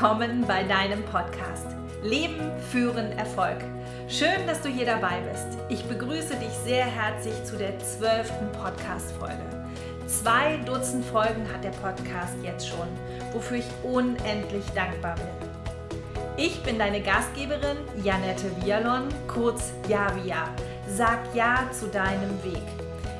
willkommen bei deinem Podcast Leben, Führen, Erfolg. Schön, dass du hier dabei bist. Ich begrüße dich sehr herzlich zu der zwölften Podcast-Folge. Zwei Dutzend Folgen hat der Podcast jetzt schon, wofür ich unendlich dankbar bin. Ich bin deine Gastgeberin Janette Vialon, kurz Javia. Sag Ja zu deinem Weg.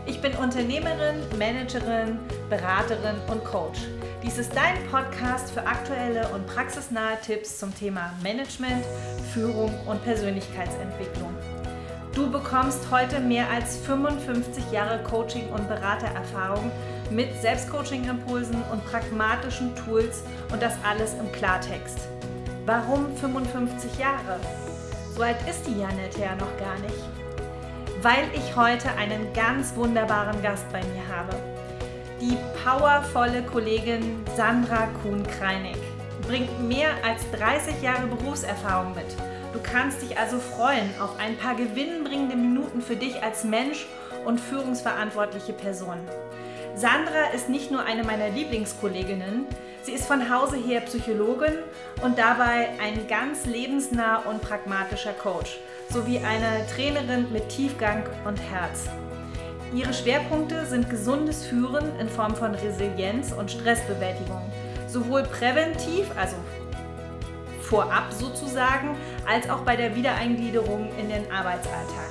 Ich bin Unternehmerin, Managerin, Beraterin und Coach. Dies ist dein Podcast für aktuelle und praxisnahe Tipps zum Thema Management, Führung und Persönlichkeitsentwicklung. Du bekommst heute mehr als 55 Jahre Coaching- und Beratererfahrung mit Selbstcoaching-Impulsen und pragmatischen Tools und das alles im Klartext. Warum 55 Jahre? So alt ist die Janette ja noch gar nicht. Weil ich heute einen ganz wunderbaren Gast bei mir habe. Die powervolle Kollegin Sandra Kuhn-Kreinig bringt mehr als 30 Jahre Berufserfahrung mit. Du kannst dich also freuen auf ein paar gewinnbringende Minuten für dich als Mensch und führungsverantwortliche Person. Sandra ist nicht nur eine meiner Lieblingskolleginnen, sie ist von Hause her Psychologin und dabei ein ganz lebensnah und pragmatischer Coach sowie eine Trainerin mit Tiefgang und Herz. Ihre Schwerpunkte sind gesundes Führen in Form von Resilienz und Stressbewältigung, sowohl präventiv, also vorab sozusagen, als auch bei der Wiedereingliederung in den Arbeitsalltag.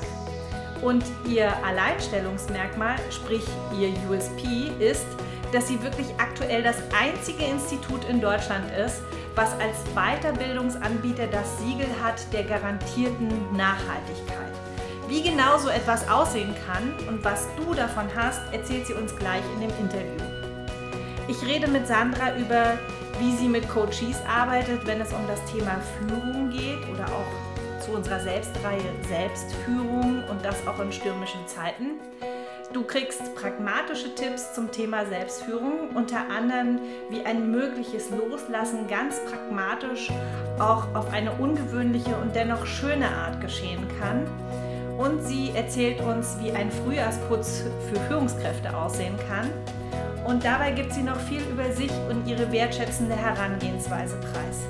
Und ihr Alleinstellungsmerkmal, sprich ihr USP, ist, dass sie wirklich aktuell das einzige Institut in Deutschland ist, was als Weiterbildungsanbieter das Siegel hat der garantierten Nachhaltigkeit. Wie genau so etwas aussehen kann und was du davon hast, erzählt sie uns gleich in dem Interview. Ich rede mit Sandra über, wie sie mit Coaches arbeitet, wenn es um das Thema Führung geht oder auch zu unserer Selbstreihe Selbstführung und das auch in stürmischen Zeiten. Du kriegst pragmatische Tipps zum Thema Selbstführung, unter anderem wie ein mögliches Loslassen ganz pragmatisch auch auf eine ungewöhnliche und dennoch schöne Art geschehen kann und sie erzählt uns, wie ein Frühjahrsputz für Führungskräfte aussehen kann. Und dabei gibt sie noch viel über sich und ihre wertschätzende Herangehensweise preis.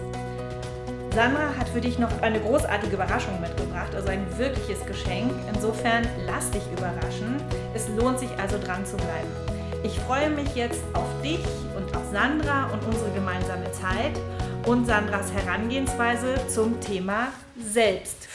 Sandra hat für dich noch eine großartige Überraschung mitgebracht, also ein wirkliches Geschenk. Insofern lass dich überraschen. Es lohnt sich also dran zu bleiben. Ich freue mich jetzt auf dich und auf Sandra und unsere gemeinsame Zeit und Sandras Herangehensweise zum Thema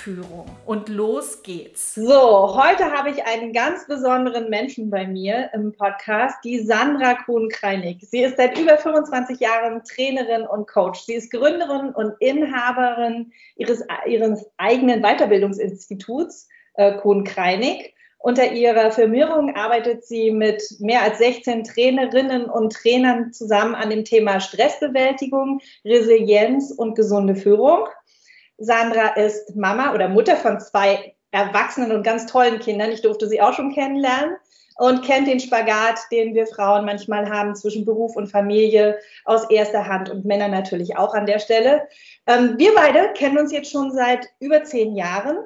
Selbstführung. Und los geht's. So, heute habe ich einen ganz besonderen Menschen bei mir im Podcast, die Sandra Kuhn-Kreinig. Sie ist seit über 25 Jahren Trainerin und Coach. Sie ist Gründerin und Inhaberin ihres, ihres eigenen Weiterbildungsinstituts äh, Kuhn-Kreinig. Unter ihrer Firmierung arbeitet sie mit mehr als 16 Trainerinnen und Trainern zusammen an dem Thema Stressbewältigung, Resilienz und gesunde Führung. Sandra ist Mama oder Mutter von zwei erwachsenen und ganz tollen Kindern. Ich durfte sie auch schon kennenlernen und kennt den Spagat, den wir Frauen manchmal haben zwischen Beruf und Familie aus erster Hand und Männer natürlich auch an der Stelle. Ähm, wir beide kennen uns jetzt schon seit über zehn Jahren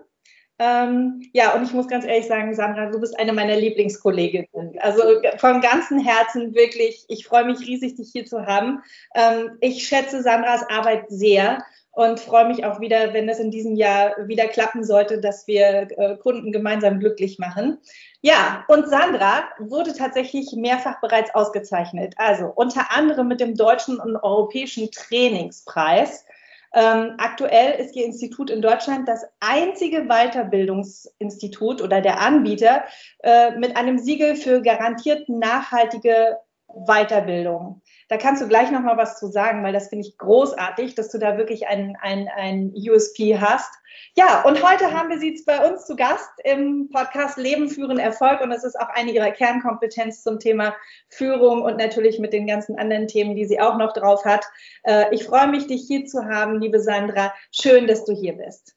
ähm, ja, und ich muss ganz ehrlich sagen, Sandra, du bist eine meiner Lieblingskolleginnen. Also vom ganzen Herzen wirklich, ich freue mich riesig, dich hier zu haben. Ähm, ich schätze Sandras Arbeit sehr und freue mich auch wieder, wenn es in diesem Jahr wieder klappen sollte, dass wir äh, Kunden gemeinsam glücklich machen. Ja, und Sandra wurde tatsächlich mehrfach bereits ausgezeichnet. Also unter anderem mit dem deutschen und europäischen Trainingspreis ähm, aktuell ist Ihr Institut in Deutschland das einzige Weiterbildungsinstitut oder der Anbieter äh, mit einem Siegel für garantiert nachhaltige Weiterbildung. Da kannst du gleich noch mal was zu sagen, weil das finde ich großartig, dass du da wirklich ein, ein, ein USP hast. Ja, und heute haben wir sie bei uns zu Gast im Podcast Leben, Führen, Erfolg. Und das ist auch eine ihrer Kernkompetenzen zum Thema Führung und natürlich mit den ganzen anderen Themen, die sie auch noch drauf hat. Äh, ich freue mich, dich hier zu haben, liebe Sandra. Schön, dass du hier bist.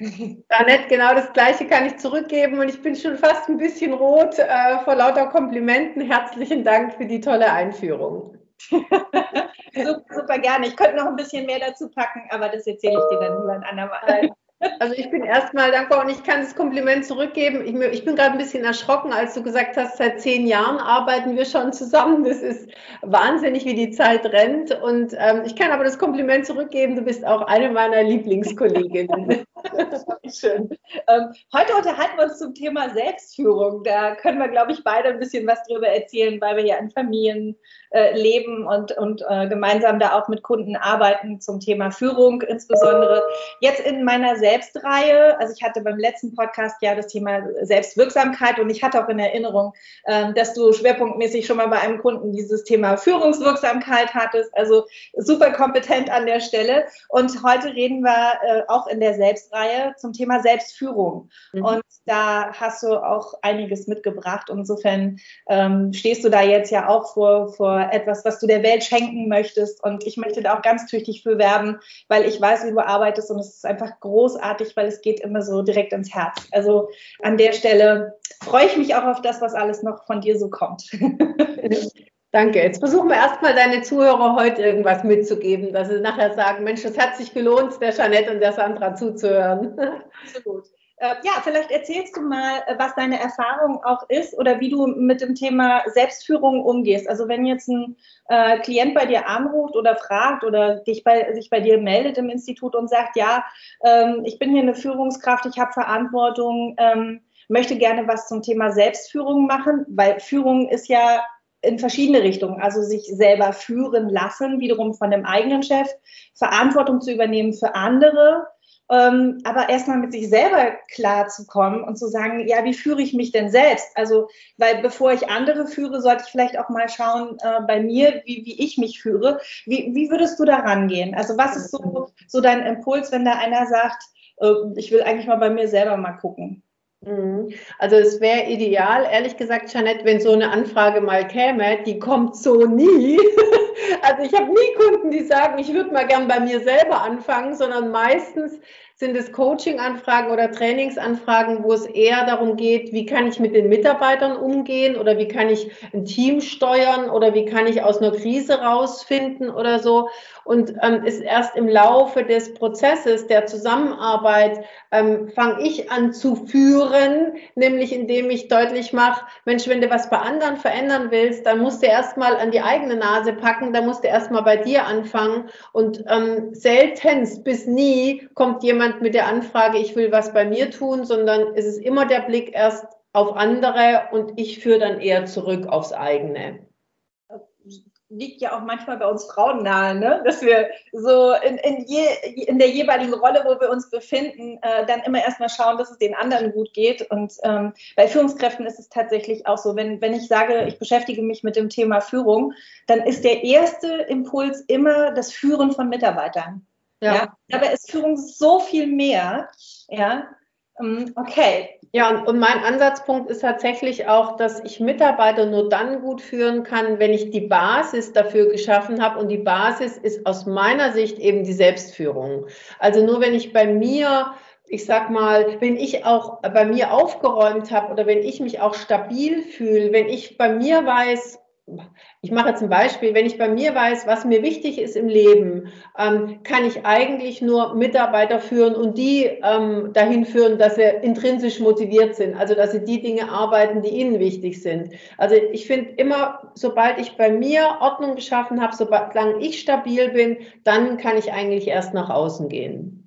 Annette, genau das Gleiche kann ich zurückgeben und ich bin schon fast ein bisschen rot äh, vor lauter Komplimenten. Herzlichen Dank für die tolle Einführung. super, super, gerne. Ich könnte noch ein bisschen mehr dazu packen, aber das erzähle ich dir dann lieber ein andermal. Also ich bin erstmal dankbar und ich kann das Kompliment zurückgeben. Ich, ich bin gerade ein bisschen erschrocken, als du gesagt hast, seit zehn Jahren arbeiten wir schon zusammen. Das ist wahnsinnig, wie die Zeit rennt. Und ähm, ich kann aber das Kompliment zurückgeben, du bist auch eine meiner Lieblingskolleginnen. Schön. Ähm, heute unterhalten wir uns zum Thema Selbstführung. Da können wir, glaube ich, beide ein bisschen was drüber erzählen, weil wir ja in Familien äh, leben und, und äh, gemeinsam da auch mit Kunden arbeiten zum Thema Führung insbesondere. Jetzt in meiner Selbstreihe, also ich hatte beim letzten Podcast ja das Thema Selbstwirksamkeit und ich hatte auch in Erinnerung, äh, dass du schwerpunktmäßig schon mal bei einem Kunden dieses Thema Führungswirksamkeit hattest. Also super kompetent an der Stelle. Und heute reden wir äh, auch in der Selbstreihe zum Thema Selbstführung. Mhm. Und da hast du auch einiges mitgebracht. Insofern ähm, stehst du da jetzt ja auch vor, vor etwas, was du der Welt schenken möchtest. Und ich möchte da auch ganz tüchtig für werben, weil ich weiß, wie du arbeitest und es ist einfach großartig, weil es geht immer so direkt ins Herz. Also an der Stelle freue ich mich auch auf das, was alles noch von dir so kommt. Danke. Jetzt versuchen wir erstmal deine Zuhörer heute irgendwas mitzugeben, dass sie nachher sagen, Mensch, es hat sich gelohnt, der Jeanette und der Sandra zuzuhören. Absolut. Äh, ja, vielleicht erzählst du mal, äh, was deine Erfahrung auch ist oder wie du mit dem Thema Selbstführung umgehst. Also wenn jetzt ein äh, Klient bei dir anruft oder fragt oder dich bei, sich bei dir meldet im Institut und sagt, ja, ähm, ich bin hier eine Führungskraft, ich habe Verantwortung, ähm, möchte gerne was zum Thema Selbstführung machen, weil Führung ist ja in verschiedene Richtungen, also sich selber führen lassen, wiederum von dem eigenen Chef, Verantwortung zu übernehmen für andere ähm, aber erstmal mit sich selber klar zu kommen und zu sagen, ja, wie führe ich mich denn selbst? Also, weil bevor ich andere führe, sollte ich vielleicht auch mal schauen äh, bei mir, wie, wie ich mich führe. Wie, wie würdest du da rangehen? Also, was ist so, so dein Impuls, wenn da einer sagt, äh, ich will eigentlich mal bei mir selber mal gucken? Mhm. Also es wäre ideal, ehrlich gesagt, Janette, wenn so eine Anfrage mal käme, die kommt so nie. Also ich habe nie Kunden, die sagen, ich würde mal gern bei mir selber anfangen, sondern meistens sind es Coaching-Anfragen oder Trainingsanfragen, wo es eher darum geht, wie kann ich mit den Mitarbeitern umgehen oder wie kann ich ein Team steuern oder wie kann ich aus einer Krise rausfinden oder so. Und ähm, ist erst im Laufe des Prozesses der Zusammenarbeit ähm, fange ich an zu führen, nämlich indem ich deutlich mache, Mensch, wenn du was bei anderen verändern willst, dann musst du erstmal an die eigene Nase packen, dann musst du erstmal bei dir anfangen. Und ähm, seltenst bis nie kommt jemand jemand mit der Anfrage, ich will was bei mir tun, sondern es ist immer der Blick erst auf andere und ich führe dann eher zurück aufs eigene. Liegt ja auch manchmal bei uns Frauen nahe, ne? dass wir so in, in, je, in der jeweiligen Rolle, wo wir uns befinden, äh, dann immer erstmal schauen, dass es den anderen gut geht. Und ähm, bei Führungskräften ist es tatsächlich auch so, wenn, wenn ich sage, ich beschäftige mich mit dem Thema Führung, dann ist der erste Impuls immer das Führen von Mitarbeitern. Ja. ja. Dabei ist Führung so viel mehr. Ja. Ähm, okay. Ja, und, und mein Ansatzpunkt ist tatsächlich auch, dass ich Mitarbeiter nur dann gut führen kann, wenn ich die Basis dafür geschaffen habe. Und die Basis ist aus meiner Sicht eben die Selbstführung. Also nur wenn ich bei mir ich sag mal, wenn ich auch bei mir aufgeräumt habe oder wenn ich mich auch stabil fühle, wenn ich bei mir weiß, ich mache ein Beispiel, wenn ich bei mir weiß, was mir wichtig ist im Leben, ähm, kann ich eigentlich nur Mitarbeiter führen und die ähm, dahin führen, dass sie intrinsisch motiviert sind, also dass sie die Dinge arbeiten, die ihnen wichtig sind. Also ich finde immer, sobald ich bei mir Ordnung geschaffen habe, solange ich stabil bin, dann kann ich eigentlich erst nach außen gehen.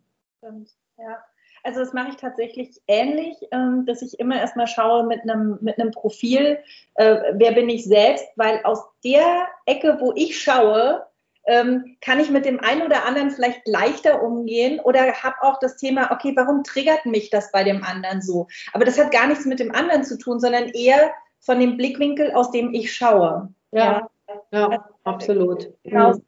Ja. Also das mache ich tatsächlich ähnlich, ähm, dass ich immer erstmal schaue mit einem, mit einem Profil, äh, wer bin ich selbst, weil aus der Ecke, wo ich schaue, ähm, kann ich mit dem einen oder anderen vielleicht leichter umgehen oder habe auch das Thema, okay, warum triggert mich das bei dem anderen so? Aber das hat gar nichts mit dem anderen zu tun, sondern eher von dem Blickwinkel, aus dem ich schaue. Ja, ja, ja absolut. Genau. Mhm.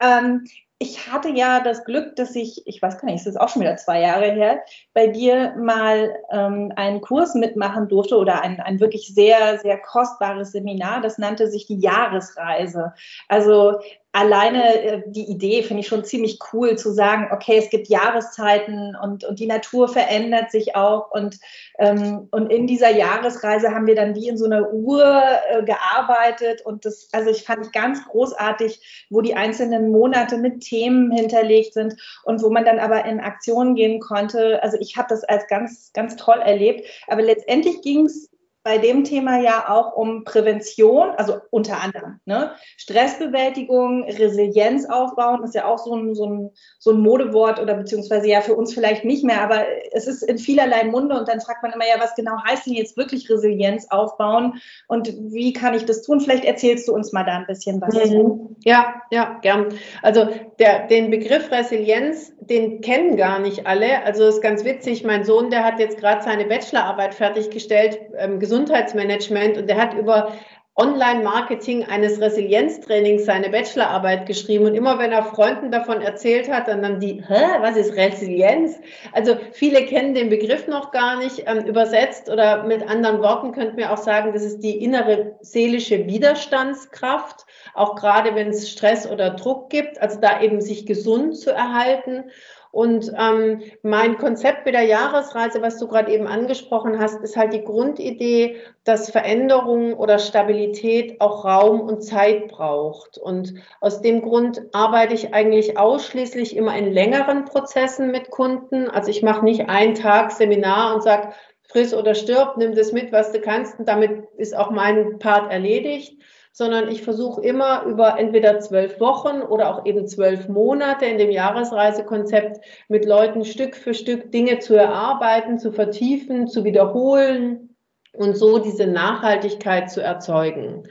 Ähm, ich hatte ja das Glück, dass ich, ich weiß gar nicht, es ist auch schon wieder zwei Jahre her, bei dir mal ähm, einen Kurs mitmachen durfte oder ein, ein wirklich sehr, sehr kostbares Seminar. Das nannte sich die Jahresreise. Also alleine äh, die Idee finde ich schon ziemlich cool zu sagen, okay, es gibt Jahreszeiten und, und die Natur verändert sich auch. Und, ähm, und in dieser Jahresreise haben wir dann wie in so einer Uhr äh, gearbeitet. Und das, also ich fand ich ganz großartig, wo die einzelnen Monate mit Themen hinterlegt sind und wo man dann aber in Aktionen gehen konnte. Also ich habe das als ganz, ganz toll erlebt. Aber letztendlich ging es bei dem Thema ja auch um Prävention, also unter anderem. Ne? Stressbewältigung, Resilienz aufbauen, ist ja auch so ein, so, ein, so ein Modewort oder beziehungsweise ja für uns vielleicht nicht mehr, aber es ist in vielerlei Munde und dann fragt man immer ja, was genau heißt denn jetzt wirklich Resilienz aufbauen und wie kann ich das tun? Vielleicht erzählst du uns mal da ein bisschen was. Mhm. Ja, ja, gern. Also der, den Begriff Resilienz, den kennen gar nicht alle. Also ist ganz witzig, mein Sohn, der hat jetzt gerade seine Bachelorarbeit fertiggestellt, ähm, Gesundheitsmanagement und der hat über Online-Marketing eines Resilienztrainings seine Bachelorarbeit geschrieben und immer wenn er Freunden davon erzählt hat, dann haben die, hä, was ist Resilienz? Also viele kennen den Begriff noch gar nicht ähm, übersetzt oder mit anderen Worten könnten wir auch sagen, das ist die innere seelische Widerstandskraft, auch gerade wenn es Stress oder Druck gibt, also da eben sich gesund zu erhalten. Und ähm, mein Konzept mit der Jahresreise, was du gerade eben angesprochen hast, ist halt die Grundidee, dass Veränderung oder Stabilität auch Raum und Zeit braucht. Und aus dem Grund arbeite ich eigentlich ausschließlich immer in längeren Prozessen mit Kunden. Also ich mache nicht einen Tag Seminar und sage, friss oder stirb, nimm das mit, was du kannst. Und damit ist auch mein Part erledigt sondern ich versuche immer über entweder zwölf Wochen oder auch eben zwölf Monate in dem Jahresreisekonzept mit Leuten Stück für Stück Dinge zu erarbeiten, zu vertiefen, zu wiederholen und so diese Nachhaltigkeit zu erzeugen.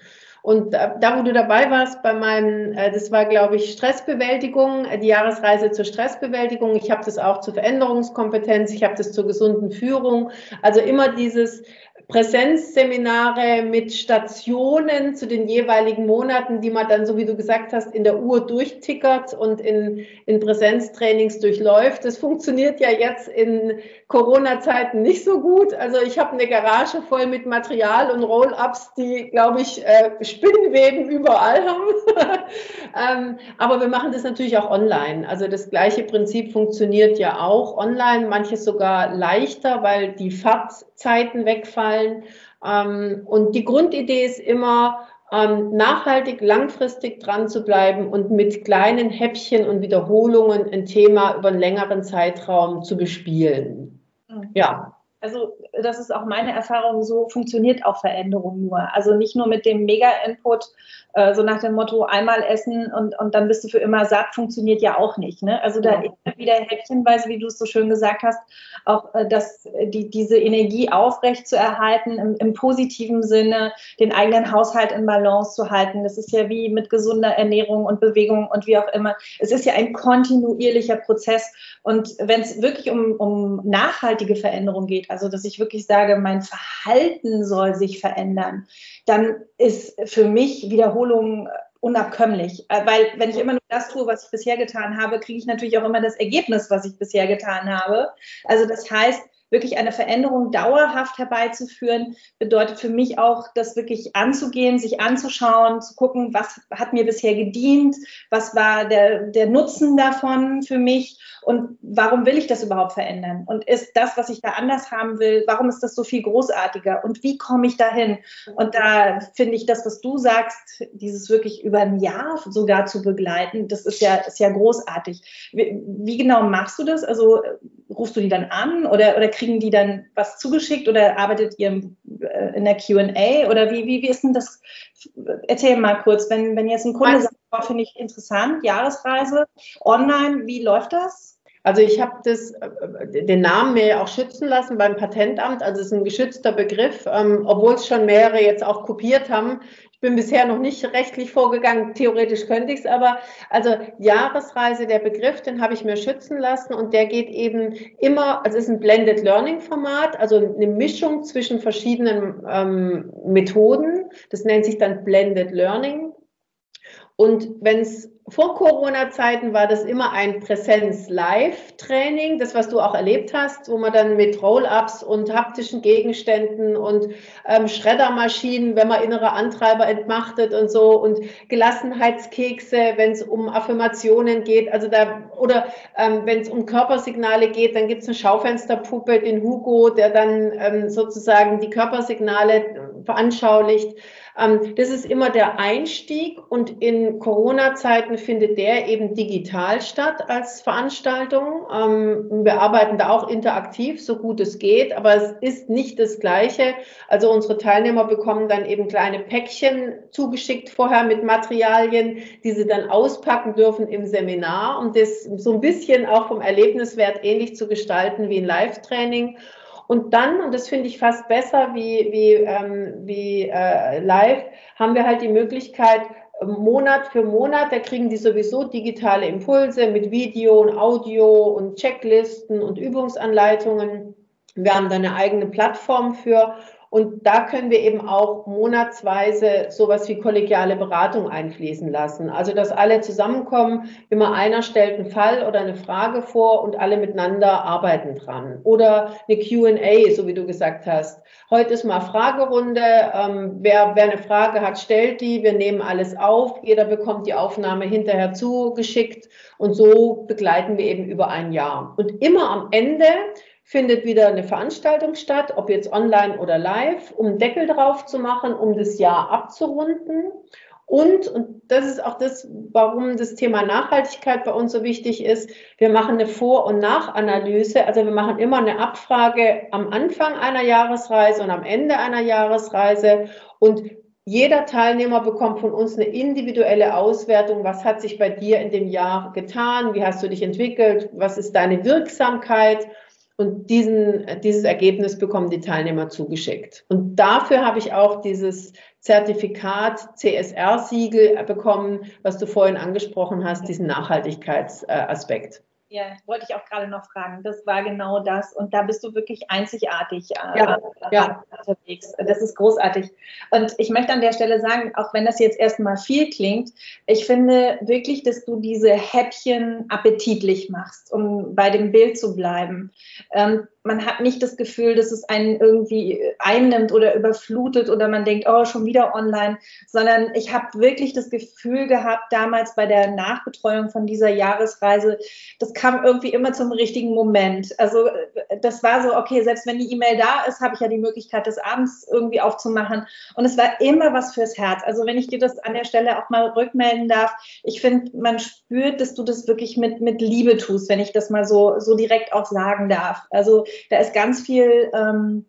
Und da, wo du dabei warst, bei meinem, äh, das war, glaube ich, Stressbewältigung, äh, die Jahresreise zur Stressbewältigung. Ich habe das auch zur Veränderungskompetenz, ich habe das zur gesunden Führung. Also immer dieses Präsenzseminare mit Stationen zu den jeweiligen Monaten, die man dann, so wie du gesagt hast, in der Uhr durchtickert und in, in Präsenztrainings durchläuft. Das funktioniert ja jetzt in Corona-Zeiten nicht so gut. Also ich habe eine Garage voll mit Material und Roll-ups, die, glaube ich, äh, Spinnenweben überall haben. ähm, aber wir machen das natürlich auch online. Also das gleiche Prinzip funktioniert ja auch online, manches sogar leichter, weil die Fahrtzeiten wegfallen. Ähm, und die Grundidee ist immer, ähm, nachhaltig, langfristig dran zu bleiben und mit kleinen Häppchen und Wiederholungen ein Thema über einen längeren Zeitraum zu bespielen. Ja. Also das ist auch meine Erfahrung, so funktioniert auch Veränderung nur. Also nicht nur mit dem Mega-Input, äh, so nach dem Motto einmal essen und, und dann bist du für immer satt, funktioniert ja auch nicht. Ne? Also da ja. immer wieder häppchenweise, wie du es so schön gesagt hast, auch äh, das, die, diese Energie aufrecht zu erhalten, im, im positiven Sinne, den eigenen Haushalt in Balance zu halten. Das ist ja wie mit gesunder Ernährung und Bewegung und wie auch immer. Es ist ja ein kontinuierlicher Prozess. Und wenn es wirklich um, um nachhaltige Veränderung geht, also dass ich wirklich sage, mein Verhalten soll sich verändern, dann ist für mich Wiederholung unabkömmlich. Äh, weil wenn ich immer nur das tue, was ich bisher getan habe, kriege ich natürlich auch immer das Ergebnis, was ich bisher getan habe. Also das heißt, wirklich eine Veränderung dauerhaft herbeizuführen, bedeutet für mich auch, das wirklich anzugehen, sich anzuschauen, zu gucken, was hat mir bisher gedient, was war der, der Nutzen davon für mich und warum will ich das überhaupt verändern? Und ist das, was ich da anders haben will, warum ist das so viel großartiger? Und wie komme ich dahin? Und da finde ich das, was du sagst, dieses wirklich über ein Jahr sogar zu begleiten, das ist ja, ist ja großartig. Wie, wie genau machst du das? Also rufst du die dann an oder, oder kriegen die dann was zugeschickt oder arbeitet ihr in der QA? Oder wie, wie, wie ist denn das? Erzähl mal kurz, wenn, wenn jetzt ein Kunde sagt, oh, finde ich interessant, Jahresreise, online, wie läuft das? Also ich habe das, äh, den Namen mir auch schützen lassen beim Patentamt. Also es ist ein geschützter Begriff, ähm, obwohl es schon mehrere jetzt auch kopiert haben. Ich bin bisher noch nicht rechtlich vorgegangen. Theoretisch könnte ich es, aber also Jahresreise, der Begriff, den habe ich mir schützen lassen und der geht eben immer, also es ist ein Blended Learning Format, also eine Mischung zwischen verschiedenen ähm, Methoden. Das nennt sich dann Blended Learning. Und wenn es vor Corona-Zeiten war das immer ein Präsenz-Live-Training, das, was du auch erlebt hast, wo man dann mit Roll-ups und haptischen Gegenständen und ähm, Schreddermaschinen, wenn man innere Antreiber entmachtet und so und Gelassenheitskekse, wenn es um Affirmationen geht, also da oder ähm, wenn es um Körpersignale geht, dann gibt es eine Schaufensterpuppe, den Hugo, der dann ähm, sozusagen die Körpersignale veranschaulicht. Ähm, das ist immer der Einstieg und in Corona-Zeiten findet der eben digital statt als Veranstaltung. Ähm, wir arbeiten da auch interaktiv, so gut es geht, aber es ist nicht das Gleiche. Also unsere Teilnehmer bekommen dann eben kleine Päckchen zugeschickt vorher mit Materialien, die sie dann auspacken dürfen im Seminar, um das so ein bisschen auch vom Erlebniswert ähnlich zu gestalten wie ein Live-Training. Und dann, und das finde ich fast besser wie, wie, ähm, wie äh, live, haben wir halt die Möglichkeit, Monat für Monat, da kriegen die sowieso digitale Impulse mit Video und Audio und Checklisten und Übungsanleitungen. Wir haben da eine eigene Plattform für und da können wir eben auch monatsweise sowas wie kollegiale Beratung einfließen lassen. Also, dass alle zusammenkommen, immer einer stellt einen Fall oder eine Frage vor und alle miteinander arbeiten dran. Oder eine QA, so wie du gesagt hast. Heute ist mal Fragerunde. Ähm, wer, wer eine Frage hat, stellt die. Wir nehmen alles auf. Jeder bekommt die Aufnahme hinterher zugeschickt. Und so begleiten wir eben über ein Jahr. Und immer am Ende findet wieder eine Veranstaltung statt, ob jetzt online oder live, um Deckel drauf zu machen, um das Jahr abzurunden. Und, und das ist auch das, warum das Thema Nachhaltigkeit bei uns so wichtig ist, wir machen eine Vor- und Nachanalyse. Also wir machen immer eine Abfrage am Anfang einer Jahresreise und am Ende einer Jahresreise. Und jeder Teilnehmer bekommt von uns eine individuelle Auswertung. Was hat sich bei dir in dem Jahr getan? Wie hast du dich entwickelt? Was ist deine Wirksamkeit? Und diesen, dieses Ergebnis bekommen die Teilnehmer zugeschickt. Und dafür habe ich auch dieses Zertifikat CSR-Siegel bekommen, was du vorhin angesprochen hast, diesen Nachhaltigkeitsaspekt. Ja, wollte ich auch gerade noch fragen. Das war genau das. Und da bist du wirklich einzigartig äh, ja, ja. unterwegs. Das ist großartig. Und ich möchte an der Stelle sagen, auch wenn das jetzt erstmal viel klingt, ich finde wirklich, dass du diese Häppchen appetitlich machst, um bei dem Bild zu bleiben. Ähm, man hat nicht das Gefühl, dass es einen irgendwie einnimmt oder überflutet oder man denkt, oh, schon wieder online, sondern ich habe wirklich das Gefühl gehabt, damals bei der Nachbetreuung von dieser Jahresreise, das kam irgendwie immer zum richtigen Moment. Also das war so, okay, selbst wenn die E-Mail da ist, habe ich ja die Möglichkeit, das abends irgendwie aufzumachen. Und es war immer was fürs Herz. Also wenn ich dir das an der Stelle auch mal rückmelden darf, ich finde, man spürt, dass du das wirklich mit, mit Liebe tust, wenn ich das mal so, so direkt auch sagen darf. Also da ist ganz viel, ähm,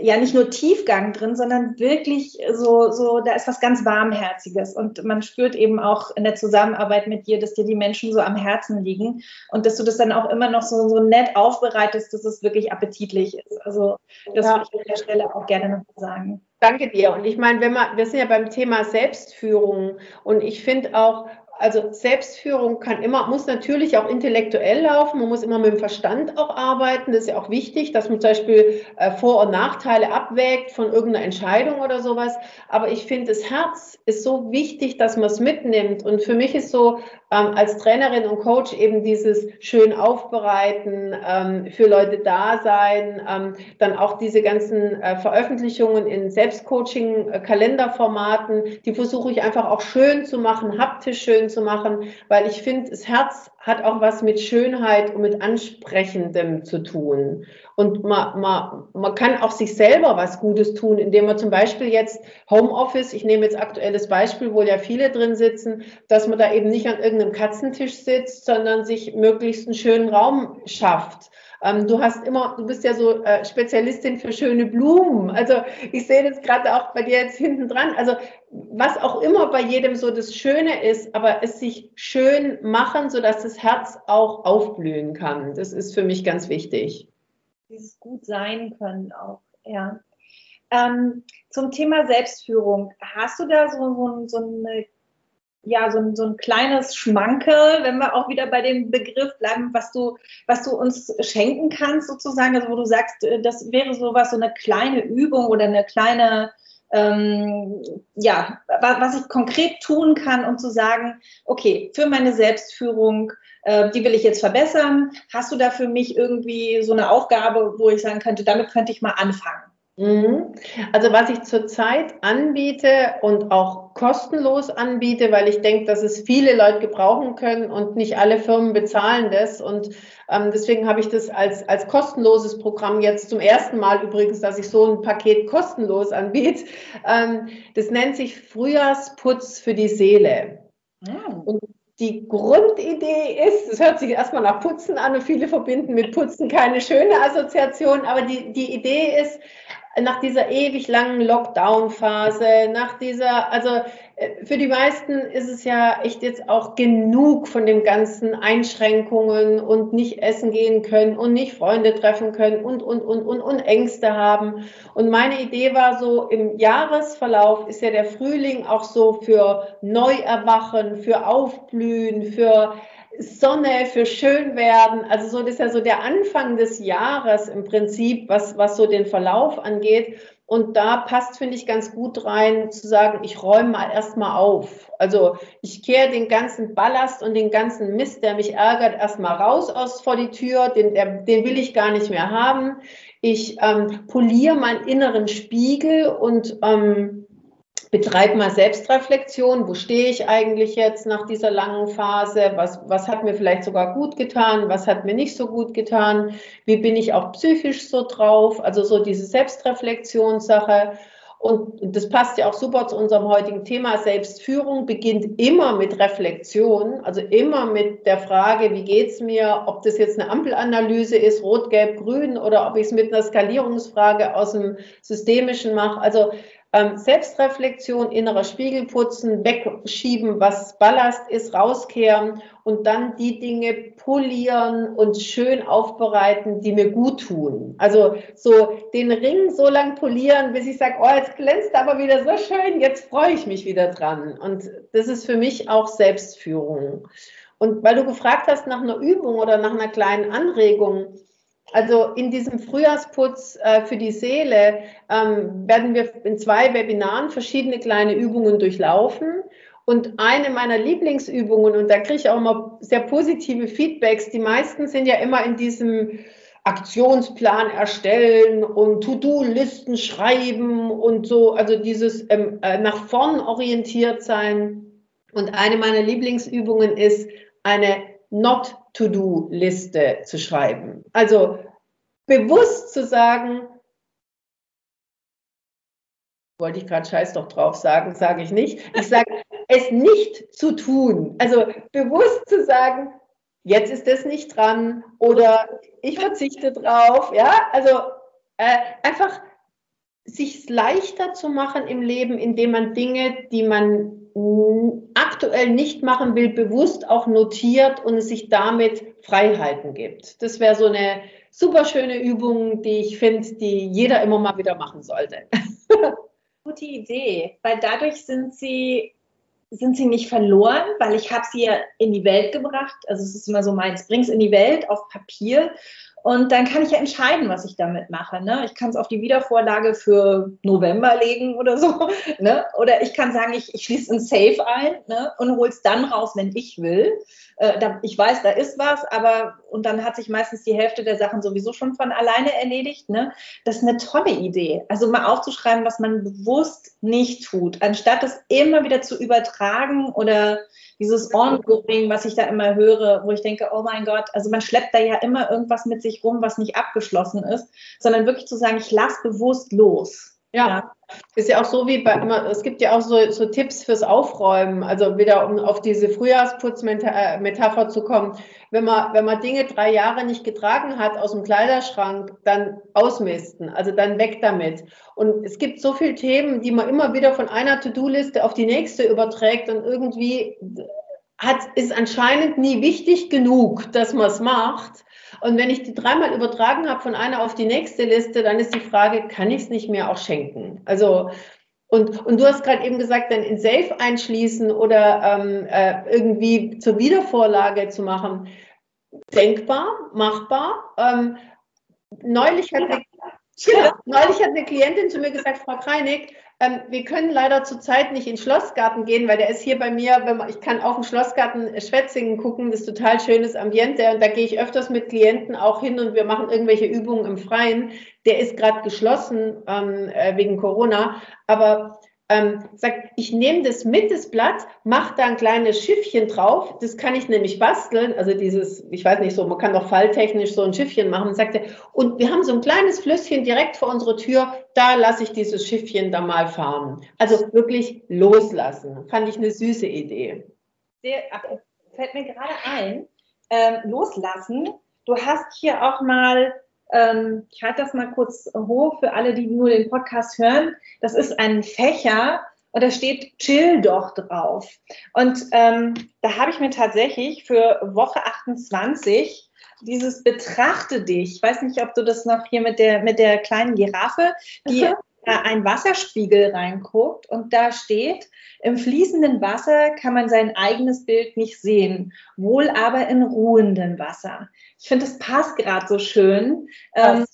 ja, nicht nur Tiefgang drin, sondern wirklich so, so, da ist was ganz Warmherziges. Und man spürt eben auch in der Zusammenarbeit mit dir, dass dir die Menschen so am Herzen liegen und dass du das dann auch immer noch so, so nett aufbereitest, dass es wirklich appetitlich ist. Also, das ja. würde ich an der Stelle auch gerne noch sagen. Danke dir. Und ich meine, wenn man, wir sind ja beim Thema Selbstführung und ich finde auch, also Selbstführung kann immer, muss natürlich auch intellektuell laufen, man muss immer mit dem Verstand auch arbeiten. Das ist ja auch wichtig, dass man zum Beispiel äh, Vor- und Nachteile abwägt von irgendeiner Entscheidung oder sowas. Aber ich finde, das Herz ist so wichtig, dass man es mitnimmt. Und für mich ist so ähm, als Trainerin und Coach eben dieses schön aufbereiten, ähm, für Leute da sein, ähm, dann auch diese ganzen äh, Veröffentlichungen in Selbstcoaching-Kalenderformaten, äh, die versuche ich einfach auch schön zu machen, haptisch schön zu machen, weil ich finde, das Herz hat auch was mit Schönheit und mit Ansprechendem zu tun. Und man, man, man kann auch sich selber was Gutes tun, indem man zum Beispiel jetzt Homeoffice, ich nehme jetzt aktuelles Beispiel, wo ja viele drin sitzen, dass man da eben nicht an irgendeinem Katzentisch sitzt, sondern sich möglichst einen schönen Raum schafft ähm, du hast immer, du bist ja so äh, Spezialistin für schöne Blumen. Also ich sehe das gerade auch bei dir jetzt hinten dran. Also was auch immer bei jedem so das Schöne ist, aber es sich schön machen, sodass das Herz auch aufblühen kann. Das ist für mich ganz wichtig. Dieses gut sein können auch, ja. Ähm, zum Thema Selbstführung, hast du da so, so, so eine ja, so ein, so ein kleines Schmankerl, wenn wir auch wieder bei dem Begriff bleiben, was du, was du uns schenken kannst, sozusagen, also wo du sagst, äh, das wäre sowas, so eine kleine Übung oder eine kleine, ähm, ja, was ich konkret tun kann, um zu sagen, okay, für meine Selbstführung, äh, die will ich jetzt verbessern. Hast du da für mich irgendwie so eine Aufgabe, wo ich sagen könnte, damit könnte ich mal anfangen? Mhm. Also was ich zurzeit anbiete und auch kostenlos anbiete, weil ich denke, dass es viele Leute gebrauchen können und nicht alle Firmen bezahlen das. Und ähm, deswegen habe ich das als, als kostenloses Programm jetzt zum ersten Mal übrigens, dass ich so ein Paket kostenlos anbiete. Ähm, das nennt sich Frühjahrsputz für die Seele. Ja. Und die Grundidee ist, es hört sich erstmal nach Putzen an und viele verbinden mit Putzen keine schöne Assoziation, aber die, die Idee ist, nach dieser ewig langen Lockdown-Phase, nach dieser, also äh, für die meisten ist es ja echt jetzt auch genug von den ganzen Einschränkungen und nicht essen gehen können und nicht Freunde treffen können und, und, und, und, und Ängste haben. Und meine Idee war so, im Jahresverlauf ist ja der Frühling auch so für Neuerwachen, für Aufblühen, für Sonne, für Schönwerden. Also so, das ist ja so der Anfang des Jahres im Prinzip, was, was so den Verlauf angeht. Und da passt, finde ich, ganz gut rein zu sagen, ich räume mal erstmal auf. Also ich kehre den ganzen Ballast und den ganzen Mist, der mich ärgert, erstmal raus aus vor die Tür. Den, der, den will ich gar nicht mehr haben. Ich ähm, poliere meinen inneren Spiegel und ähm, betreib mal Selbstreflexion. Wo stehe ich eigentlich jetzt nach dieser langen Phase? Was, was hat mir vielleicht sogar gut getan? Was hat mir nicht so gut getan? Wie bin ich auch psychisch so drauf? Also so diese Selbstreflexionssache. Und das passt ja auch super zu unserem heutigen Thema. Selbstführung beginnt immer mit Reflexion, also immer mit der Frage, wie geht's mir, ob das jetzt eine Ampelanalyse ist, rot, gelb, grün, oder ob ich es mit einer Skalierungsfrage aus dem Systemischen mache. Also ähm, Selbstreflexion, innerer Spiegel putzen, wegschieben, was Ballast ist, rauskehren und dann die Dinge polieren und schön aufbereiten, die mir gut tun. Also so den Ring so lang polieren, bis ich sage, oh, jetzt glänzt aber wieder so schön, jetzt freue ich mich wieder dran. Und das ist für mich auch Selbstführung. Und weil du gefragt hast nach einer Übung oder nach einer kleinen Anregung, also in diesem Frühjahrsputz äh, für die Seele ähm, werden wir in zwei Webinaren verschiedene kleine Übungen durchlaufen. Und eine meiner Lieblingsübungen, und da kriege ich auch immer sehr positive Feedbacks, die meisten sind ja immer in diesem Aktionsplan erstellen und To-Do-Listen schreiben und so, also dieses ähm, äh, nach vorn orientiert sein. Und eine meiner Lieblingsübungen ist eine Not-to-Do-Liste zu schreiben. Also bewusst zu sagen, wollte ich gerade Scheiß doch drauf sagen, sage ich nicht. Ich sage, es nicht zu tun. Also bewusst zu sagen, jetzt ist es nicht dran oder ich verzichte drauf. Ja, also äh, einfach sich leichter zu machen im Leben, indem man Dinge, die man aktuell nicht machen will, bewusst auch notiert und es sich damit Freiheiten gibt. Das wäre so eine super schöne Übung, die ich finde, die jeder immer mal wieder machen sollte. Gute Idee, weil dadurch sind sie sind sie nicht verloren, weil ich habe sie ja in die Welt gebracht. Also es ist immer so meins, bring es in die Welt auf Papier und dann kann ich ja entscheiden, was ich damit mache. Ne? Ich kann es auf die Wiedervorlage für November legen oder so. Ne? Oder ich kann sagen, ich, ich schließe ein Safe ein ne? und hole es dann raus, wenn ich will. Äh, da, ich weiß, da ist was, aber und dann hat sich meistens die Hälfte der Sachen sowieso schon von alleine erledigt. Ne? Das ist eine tolle Idee. Also mal aufzuschreiben, was man bewusst nicht tut, anstatt es immer wieder zu übertragen oder dieses Ongoing, was ich da immer höre, wo ich denke, oh mein Gott, also man schleppt da ja immer irgendwas mit sich rum, was nicht abgeschlossen ist, sondern wirklich zu sagen, ich lasse bewusst los. Ja. Ist ja auch so wie bei es gibt ja auch so, so Tipps fürs Aufräumen, also wieder um auf diese Frühjahrsputzmetapher zu kommen. Wenn man, wenn man Dinge drei Jahre nicht getragen hat aus dem Kleiderschrank, dann ausmisten, also dann weg damit. Und es gibt so viele Themen, die man immer wieder von einer To-Do-Liste auf die nächste überträgt und irgendwie hat, ist anscheinend nie wichtig genug, dass man es macht. Und wenn ich die dreimal übertragen habe von einer auf die nächste Liste, dann ist die Frage, kann ich es nicht mehr auch schenken? Also und, und du hast gerade eben gesagt, dann in Safe einschließen oder ähm, äh, irgendwie zur Wiedervorlage zu machen. Denkbar, machbar. Ähm, neulich, hat eine, ja, neulich hat eine Klientin zu mir gesagt, Frau Kreinig, wir können leider zurzeit nicht in den Schlossgarten gehen, weil der ist hier bei mir, wenn man, ich kann auf dem Schlossgarten Schwetzingen gucken, das ist total schönes Ambiente und da gehe ich öfters mit Klienten auch hin und wir machen irgendwelche Übungen im Freien. Der ist gerade geschlossen ähm, äh, wegen Corona, aber ähm, sagt, ich nehme das mit, das Blatt, mache da ein kleines Schiffchen drauf, das kann ich nämlich basteln, also dieses, ich weiß nicht so, man kann doch falltechnisch so ein Schiffchen machen, sagt er, und wir haben so ein kleines Flüsschen direkt vor unserer Tür, da lasse ich dieses Schiffchen da mal fahren. Also wirklich loslassen, fand ich eine süße Idee. Sehr, fällt mir gerade ein, ähm, loslassen, du hast hier auch mal ähm, ich halte das mal kurz hoch für alle, die nur den Podcast hören. Das ist ein Fächer und da steht Chill doch drauf. Und ähm, da habe ich mir tatsächlich für Woche 28 dieses Betrachte dich, ich weiß nicht, ob du das noch hier mit der, mit der kleinen Giraffe, die mhm. Ein Wasserspiegel reinguckt und da steht, im fließenden Wasser kann man sein eigenes Bild nicht sehen, wohl aber in ruhendem Wasser. Ich finde, das passt gerade so schön. Ähm,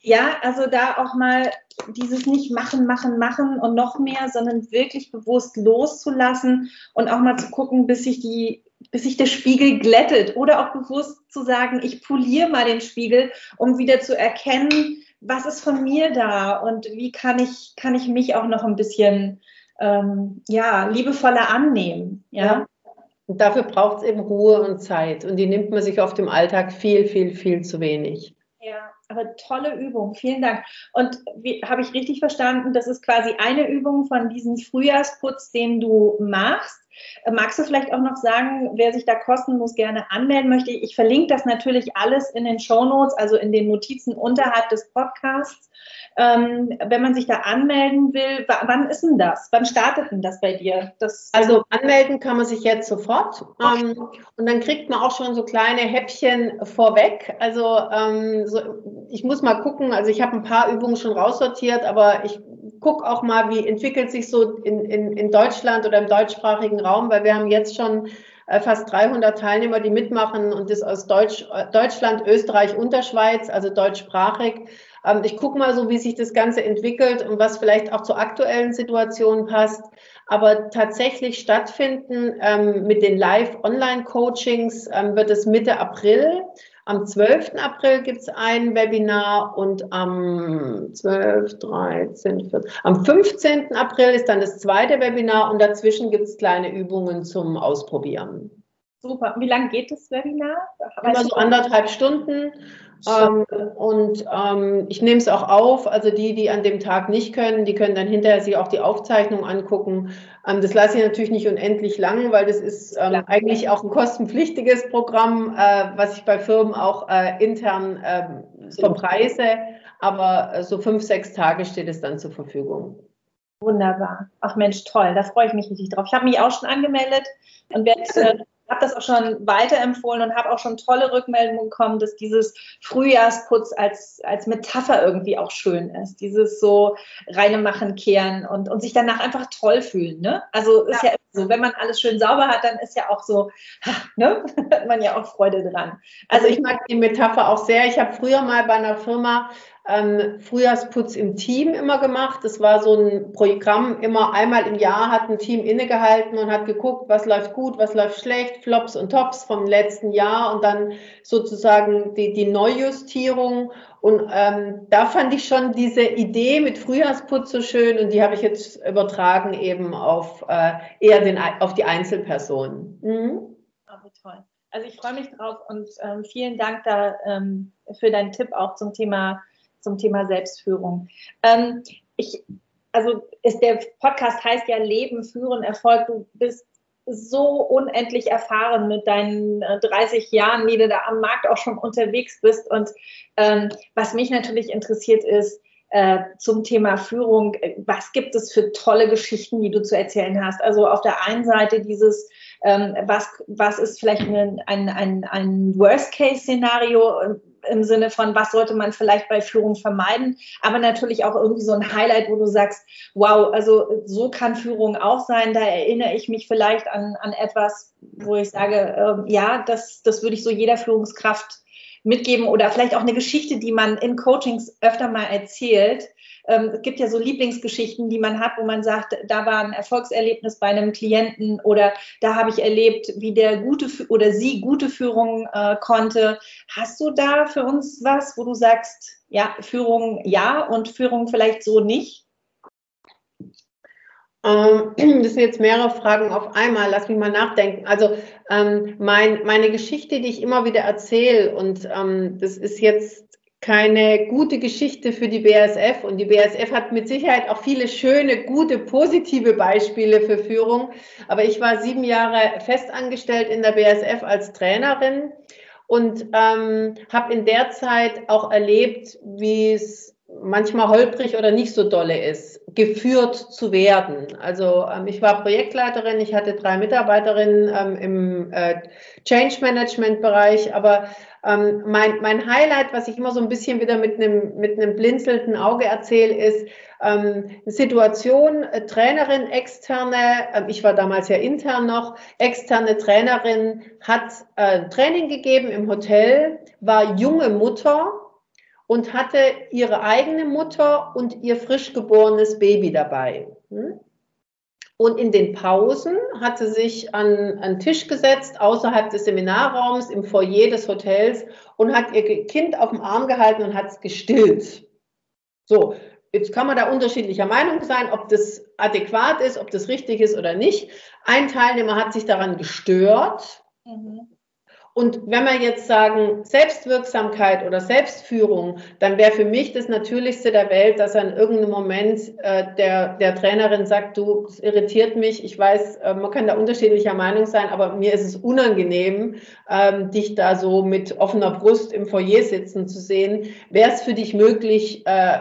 ja, also da auch mal dieses nicht machen, machen, machen und noch mehr, sondern wirklich bewusst loszulassen und auch mal zu gucken, bis sich die bis sich der Spiegel glättet oder auch bewusst zu sagen, ich poliere mal den Spiegel, um wieder zu erkennen, was ist von mir da und wie kann ich, kann ich mich auch noch ein bisschen ähm, ja, liebevoller annehmen. Ja. ja. Und dafür braucht es eben Ruhe und Zeit. Und die nimmt man sich auf dem Alltag viel, viel, viel zu wenig. Ja, tolle Übung. Vielen Dank. Und habe ich richtig verstanden, das ist quasi eine Übung von diesem Frühjahrsputz, den du machst. Magst du vielleicht auch noch sagen, wer sich da kostenlos gerne anmelden möchte? Ich verlinke das natürlich alles in den Show Notes, also in den Notizen unterhalb des Podcasts. Ähm, wenn man sich da anmelden will, wann ist denn das? Wann startet denn das bei dir? Das also anmelden kann man sich jetzt sofort ähm, und dann kriegt man auch schon so kleine Häppchen vorweg. Also ähm, so, ich muss mal gucken, also ich habe ein paar Übungen schon raussortiert, aber ich gucke auch mal, wie entwickelt sich so in, in, in Deutschland oder im deutschsprachigen Raum, weil wir haben jetzt schon äh, fast 300 Teilnehmer, die mitmachen und das aus Deutsch, Deutschland, Österreich und der Schweiz, also deutschsprachig. Ähm, ich gucke mal so, wie sich das Ganze entwickelt und was vielleicht auch zur aktuellen Situation passt. Aber tatsächlich stattfinden ähm, mit den Live-Online-Coachings ähm, wird es Mitte April. Am 12. April gibt es ein Webinar und am 12, 13, 14, am 15. April ist dann das zweite Webinar und dazwischen gibt es kleine Übungen zum Ausprobieren. Super. Wie lange geht das Webinar? Immer so anderthalb Stunden. Ähm, und ähm, ich nehme es auch auf. Also die, die an dem Tag nicht können, die können dann hinterher sich auch die Aufzeichnung angucken. Ähm, das lasse ich natürlich nicht unendlich lang, weil das ist ähm, eigentlich auch ein kostenpflichtiges Programm, äh, was ich bei Firmen auch äh, intern äh, verpreise. Aber so fünf, sechs Tage steht es dann zur Verfügung. Wunderbar. Ach Mensch, toll. Da freue ich mich richtig drauf. Ich habe mich auch schon angemeldet und werde habe das auch schon weiterempfohlen und habe auch schon tolle Rückmeldungen bekommen, dass dieses Frühjahrsputz als, als Metapher irgendwie auch schön ist. Dieses so reine Machen, kehren und, und sich danach einfach toll fühlen. Ne? Also ist ja. ja so, wenn man alles schön sauber hat, dann ist ja auch so, ne? hat man ja auch Freude dran. Also ich mag die Metapher auch sehr. Ich habe früher mal bei einer Firma ähm, Frühjahrsputz im Team immer gemacht. Das war so ein Programm, immer einmal im Jahr hat ein Team innegehalten und hat geguckt, was läuft gut, was läuft schlecht, Flops und Tops vom letzten Jahr und dann sozusagen die, die Neujustierung. Und ähm, da fand ich schon diese Idee mit Frühjahrsputz so schön und die habe ich jetzt übertragen eben auf äh, eher den, auf die Einzelpersonen. Mhm. Oh, toll. Also ich freue mich drauf und ähm, vielen Dank da ähm, für deinen Tipp auch zum Thema zum Thema Selbstführung. Ähm, ich, also ist der Podcast heißt ja Leben, Führen, Erfolg. Du bist so unendlich erfahren mit deinen 30 äh, Jahren, wie du da am Markt auch schon unterwegs bist. Und ähm, was mich natürlich interessiert ist, äh, zum Thema Führung, was gibt es für tolle Geschichten, die du zu erzählen hast? Also auf der einen Seite dieses, ähm, was, was ist vielleicht ein, ein, ein, ein Worst-Case-Szenario, im Sinne von, was sollte man vielleicht bei Führung vermeiden, aber natürlich auch irgendwie so ein Highlight, wo du sagst, wow, also so kann Führung auch sein. Da erinnere ich mich vielleicht an, an etwas, wo ich sage, äh, ja, das, das würde ich so jeder Führungskraft mitgeben oder vielleicht auch eine Geschichte, die man in Coachings öfter mal erzählt, ähm, es gibt ja so Lieblingsgeschichten, die man hat, wo man sagt, da war ein Erfolgserlebnis bei einem Klienten oder da habe ich erlebt, wie der gute oder sie gute Führung äh, konnte. Hast du da für uns was, wo du sagst, ja, Führung ja und Führung vielleicht so nicht? Ähm, das sind jetzt mehrere Fragen auf einmal. Lass mich mal nachdenken. Also ähm, mein, meine Geschichte, die ich immer wieder erzähle, und ähm, das ist jetzt keine gute Geschichte für die BASF. Und die BASF hat mit Sicherheit auch viele schöne, gute, positive Beispiele für Führung. Aber ich war sieben Jahre festangestellt in der BASF als Trainerin und ähm, habe in der Zeit auch erlebt, wie es manchmal holprig oder nicht so dolle ist, geführt zu werden. Also ähm, ich war Projektleiterin, ich hatte drei Mitarbeiterinnen ähm, im äh, Change Management Bereich, aber ähm, mein, mein Highlight, was ich immer so ein bisschen wieder mit einem mit einem blinzelnden Auge erzähle, ist ähm, Situation, äh, Trainerin, externe, äh, ich war damals ja intern noch, externe Trainerin hat äh, Training gegeben im Hotel, war junge Mutter, und hatte ihre eigene Mutter und ihr frisch geborenes Baby dabei. Hm? Und in den Pausen hat sie sich an einen Tisch gesetzt, außerhalb des Seminarraums, im Foyer des Hotels und hat ihr Kind auf dem Arm gehalten und hat es gestillt. So, jetzt kann man da unterschiedlicher Meinung sein, ob das adäquat ist, ob das richtig ist oder nicht. Ein Teilnehmer hat sich daran gestört. Mhm. Und wenn wir jetzt sagen Selbstwirksamkeit oder Selbstführung, dann wäre für mich das Natürlichste der Welt, dass in irgendeinem Moment äh, der, der Trainerin sagt, du, es irritiert mich, ich weiß, äh, man kann da unterschiedlicher Meinung sein, aber mir ist es unangenehm, ähm, dich da so mit offener Brust im Foyer sitzen zu sehen. Wäre es für dich möglich, äh,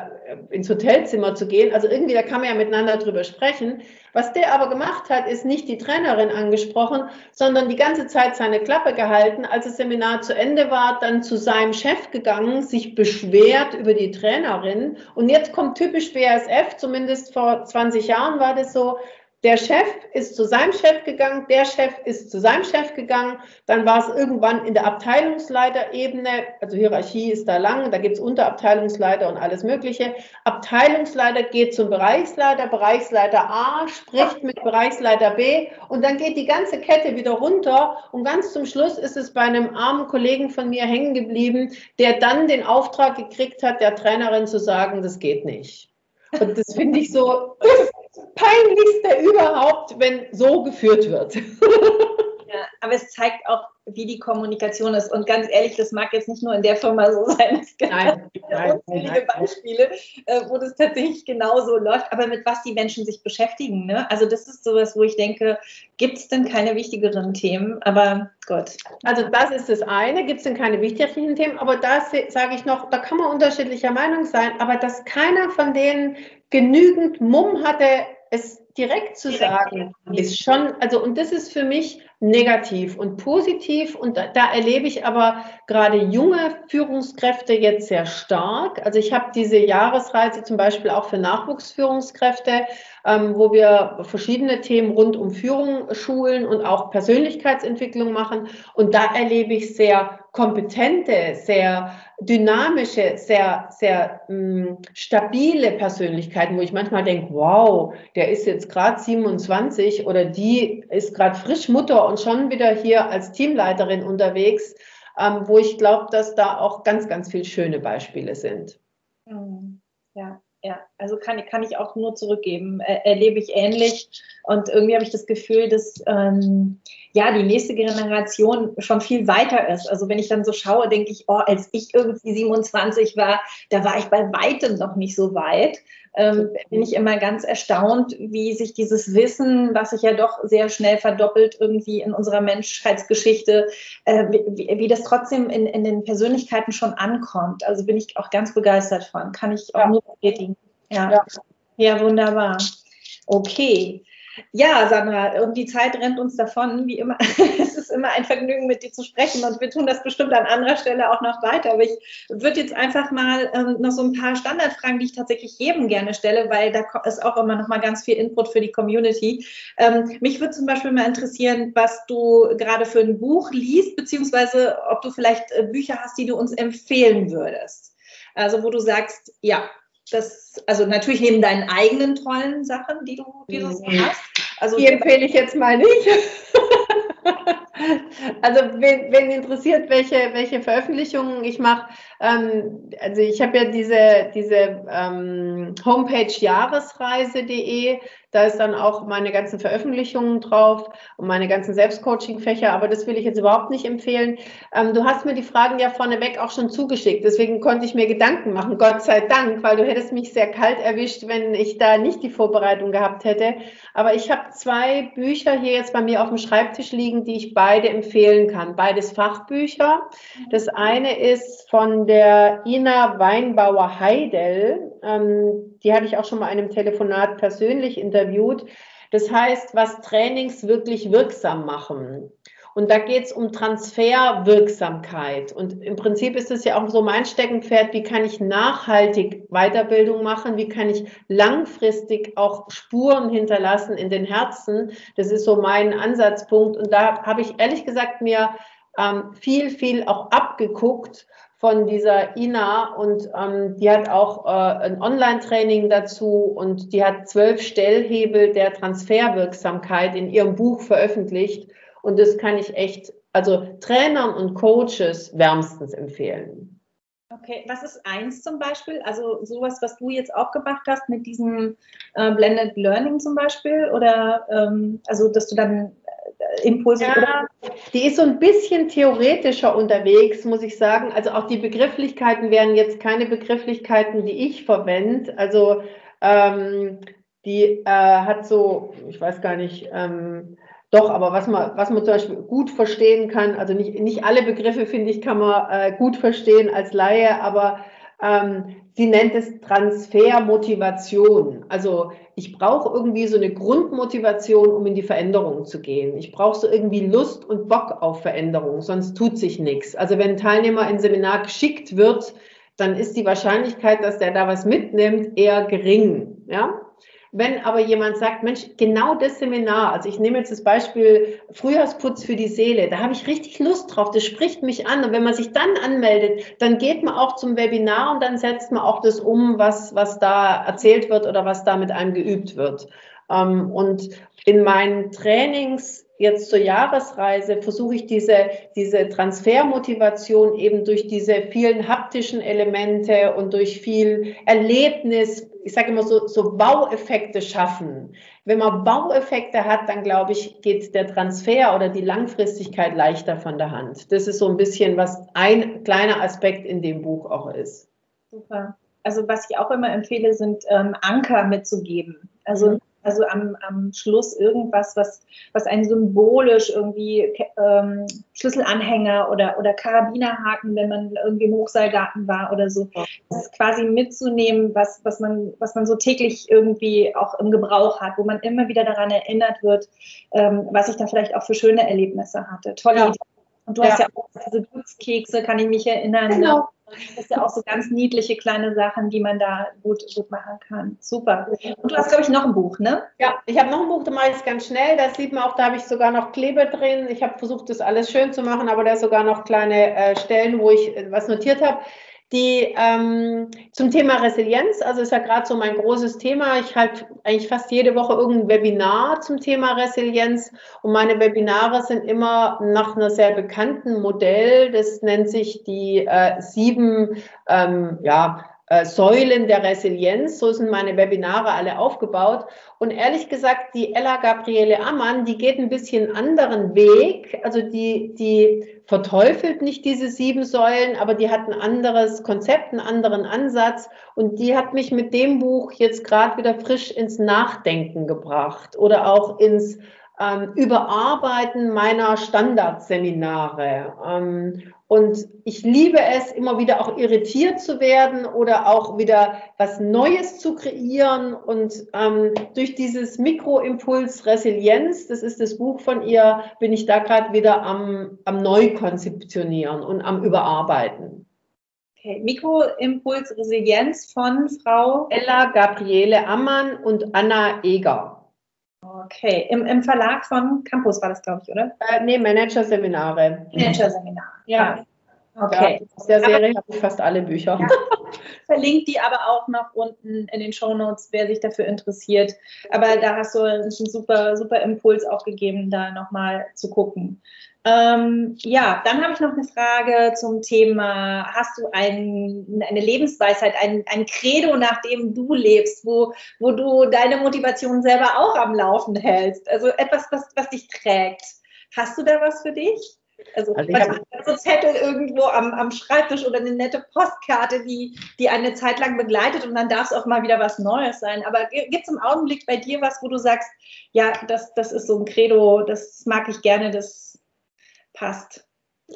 ins Hotelzimmer zu gehen? Also irgendwie, da kann man ja miteinander drüber sprechen. Was der aber gemacht hat, ist nicht die Trainerin angesprochen, sondern die ganze Zeit seine Klappe gehalten. Als das Seminar zu Ende war, dann zu seinem Chef gegangen, sich beschwert über die Trainerin. Und jetzt kommt typisch BASF, zumindest vor 20 Jahren war das so, der Chef ist zu seinem Chef gegangen, der Chef ist zu seinem Chef gegangen, dann war es irgendwann in der Abteilungsleiterebene, also Hierarchie ist da lang, da gibt es Unterabteilungsleiter und alles Mögliche. Abteilungsleiter geht zum Bereichsleiter, Bereichsleiter A spricht mit Bereichsleiter B und dann geht die ganze Kette wieder runter und ganz zum Schluss ist es bei einem armen Kollegen von mir hängen geblieben, der dann den Auftrag gekriegt hat, der Trainerin zu sagen, das geht nicht. Und das finde ich so, peinlichste überhaupt, wenn so geführt wird. Ja, aber es zeigt auch, wie die Kommunikation ist. Und ganz ehrlich, das mag jetzt nicht nur in der Firma so sein. Es gibt nein, nein, unzählige Beispiele, äh, wo das tatsächlich genauso läuft. Aber mit was die Menschen sich beschäftigen. Ne? Also das ist sowas, wo ich denke, gibt es denn keine wichtigeren Themen? Aber Gott. Also das ist das eine. Gibt es denn keine wichtigeren Themen? Aber da sage ich noch, da kann man unterschiedlicher Meinung sein. Aber dass keiner von denen genügend Mumm hatte, es direkt zu sagen, ist schon, also und das ist für mich negativ und positiv und da, da erlebe ich aber gerade junge Führungskräfte jetzt sehr stark. Also ich habe diese Jahresreise zum Beispiel auch für Nachwuchsführungskräfte, ähm, wo wir verschiedene Themen rund um Führung schulen und auch Persönlichkeitsentwicklung machen und da erlebe ich sehr kompetente, sehr dynamische, sehr, sehr mh, mm, stabile Persönlichkeiten, wo ich manchmal denke, wow, der ist jetzt gerade 27 oder die ist gerade frisch Mutter und schon wieder hier als Teamleiterin unterwegs, ähm, wo ich glaube, dass da auch ganz, ganz viele schöne Beispiele sind. Mhm. Ja, ja, also kann, kann ich auch nur zurückgeben. Er, erlebe ich ähnlich. Und irgendwie habe ich das Gefühl, dass ähm, ja die nächste Generation schon viel weiter ist. Also wenn ich dann so schaue, denke ich, oh, als ich irgendwie 27 war, da war ich bei weitem noch nicht so weit. Ähm, bin ich immer ganz erstaunt, wie sich dieses Wissen, was sich ja doch sehr schnell verdoppelt irgendwie in unserer Menschheitsgeschichte, äh, wie, wie, das trotzdem in, in den Persönlichkeiten schon ankommt. Also bin ich auch ganz begeistert von. Kann ich auch ja. nur bestätigen. Ja. ja. ja, wunderbar. Okay. Ja, Sandra, und die Zeit rennt uns davon, wie immer. es ist immer ein Vergnügen, mit dir zu sprechen und wir tun das bestimmt an anderer Stelle auch noch weiter. Aber ich würde jetzt einfach mal ähm, noch so ein paar Standardfragen, die ich tatsächlich jedem gerne stelle, weil da ist auch immer noch mal ganz viel Input für die Community. Ähm, mich würde zum Beispiel mal interessieren, was du gerade für ein Buch liest, beziehungsweise ob du vielleicht äh, Bücher hast, die du uns empfehlen würdest. Also wo du sagst, ja, das, also natürlich neben deinen eigenen tollen Sachen, die du, die du so Mhm. hast. Also Die empfehle ich jetzt mal nicht. Also wen, wen interessiert, welche, welche Veröffentlichungen ich mache, ähm, also ich habe ja diese, diese ähm, Homepage jahresreise.de, da ist dann auch meine ganzen Veröffentlichungen drauf und meine ganzen Selbstcoaching-Fächer, aber das will ich jetzt überhaupt nicht empfehlen. Ähm, du hast mir die Fragen ja vorneweg auch schon zugeschickt, deswegen konnte ich mir Gedanken machen, Gott sei Dank, weil du hättest mich sehr kalt erwischt, wenn ich da nicht die Vorbereitung gehabt hätte. Aber ich habe zwei Bücher hier jetzt bei mir auf dem Schreibtisch liegen, die ich beide empfehlen kann. Beides Fachbücher. Das eine ist von der Ina Weinbauer-Heidel. Ähm, die hatte ich auch schon mal in einem Telefonat persönlich interviewt. Das heißt, was Trainings wirklich wirksam machen. Und da geht es um Transferwirksamkeit. Und im Prinzip ist es ja auch so mein Steckenpferd, wie kann ich nachhaltig Weiterbildung machen, wie kann ich langfristig auch Spuren hinterlassen in den Herzen. Das ist so mein Ansatzpunkt. Und da habe ich ehrlich gesagt mir ähm, viel, viel auch abgeguckt von dieser Ina und ähm, die hat auch äh, ein Online-Training dazu und die hat zwölf Stellhebel der Transferwirksamkeit in ihrem Buch veröffentlicht. Und das kann ich echt, also Trainern und Coaches wärmstens empfehlen. Okay, was ist eins zum Beispiel? Also sowas, was du jetzt auch gemacht hast mit diesem äh, Blended Learning zum Beispiel? Oder ähm, also dass du dann äh, Impulse ja, die ist so ein bisschen theoretischer unterwegs, muss ich sagen. Also auch die Begrifflichkeiten wären jetzt keine Begrifflichkeiten, die ich verwende. Also ähm, die äh, hat so, ich weiß gar nicht, ähm, doch, aber was man, was man zum Beispiel gut verstehen kann, also nicht, nicht alle Begriffe, finde ich, kann man äh, gut verstehen als Laie, aber ähm, sie nennt es Transfermotivation. Also ich brauche irgendwie so eine Grundmotivation, um in die Veränderung zu gehen. Ich brauche so irgendwie Lust und Bock auf Veränderung, sonst tut sich nichts. Also wenn ein Teilnehmer in Seminar geschickt wird, dann ist die Wahrscheinlichkeit, dass der da was mitnimmt, eher gering. Ja? Wenn aber jemand sagt, Mensch, genau das Seminar, also ich nehme jetzt das Beispiel Frühjahrsputz für die Seele, da habe ich richtig Lust drauf, das spricht mich an. Und wenn man sich dann anmeldet, dann geht man auch zum Webinar und dann setzt man auch das um, was, was da erzählt wird oder was da mit einem geübt wird. Und in meinen Trainings jetzt zur Jahresreise versuche ich diese, diese Transfermotivation eben durch diese vielen haptischen Elemente und durch viel Erlebnis, ich sage immer so, so Baueffekte schaffen. Wenn man Baueffekte hat, dann glaube ich, geht der Transfer oder die Langfristigkeit leichter von der Hand. Das ist so ein bisschen, was ein kleiner Aspekt in dem Buch auch ist. Super. Also was ich auch immer empfehle, sind ähm, Anker mitzugeben. Also mhm also am, am Schluss irgendwas, was, was einen symbolisch irgendwie ähm, Schlüsselanhänger oder, oder Karabinerhaken, wenn man irgendwie im Hochseilgarten war oder so, das ist quasi mitzunehmen, was, was, man, was man so täglich irgendwie auch im Gebrauch hat, wo man immer wieder daran erinnert wird, ähm, was ich da vielleicht auch für schöne Erlebnisse hatte. Tolle ja. Idee. Und du ja. hast ja auch diese Glückskekse, kann ich mich erinnern. Genau. Das ist ja auch so ganz niedliche kleine Sachen, die man da gut, gut machen kann. Super. Und du hast, glaube ich, noch ein Buch, ne? Ja, ich habe noch ein Buch, da mache ich es ganz schnell. Da sieht man auch, da habe ich sogar noch Kleber drin. Ich habe versucht, das alles schön zu machen, aber da sogar noch kleine äh, Stellen, wo ich äh, was notiert habe. Die ähm, zum Thema Resilienz, also ist ja gerade so mein großes Thema. Ich halte eigentlich fast jede Woche irgendein Webinar zum Thema Resilienz und meine Webinare sind immer nach einer sehr bekannten Modell. Das nennt sich die äh, sieben ähm, ja, äh, Säulen der Resilienz. So sind meine Webinare alle aufgebaut. Und ehrlich gesagt, die Ella Gabriele Ammann, die geht ein bisschen anderen Weg. Also die, die verteufelt nicht diese sieben Säulen, aber die hat ein anderes Konzept, einen anderen Ansatz. Und die hat mich mit dem Buch jetzt gerade wieder frisch ins Nachdenken gebracht oder auch ins ähm, Überarbeiten meiner Standardseminare. Und ich liebe es, immer wieder auch irritiert zu werden oder auch wieder was Neues zu kreieren. Und ähm, durch dieses Mikroimpuls Resilienz, das ist das Buch von ihr, bin ich da gerade wieder am, am Neukonzeptionieren und am Überarbeiten. Okay, Mikroimpuls Resilienz von Frau Ella Gabriele Ammann und Anna Eger. Okay, Im, im Verlag von Campus war das, glaube ich, oder? Äh, nee, Managerseminare. Managerseminare. Ja. Okay. Ja, aus der Serie habe ich fast alle Bücher. Ja. Verlinkt die aber auch noch unten in den Show Notes, wer sich dafür interessiert. Aber da hast du einen super, super Impuls auch gegeben, da nochmal zu gucken. Ähm, ja, dann habe ich noch eine Frage zum Thema, hast du ein, eine Lebensweisheit, ein, ein Credo, nach dem du lebst, wo, wo du deine Motivation selber auch am Laufen hältst? Also etwas, was, was dich trägt. Hast du da was für dich? Also, also ich habe so Zettel irgendwo am, am Schreibtisch oder eine nette Postkarte, die, die eine Zeit lang begleitet und dann darf es auch mal wieder was Neues sein. Aber gibt es im Augenblick bei dir was, wo du sagst, ja, das, das ist so ein Credo, das mag ich gerne, das passt?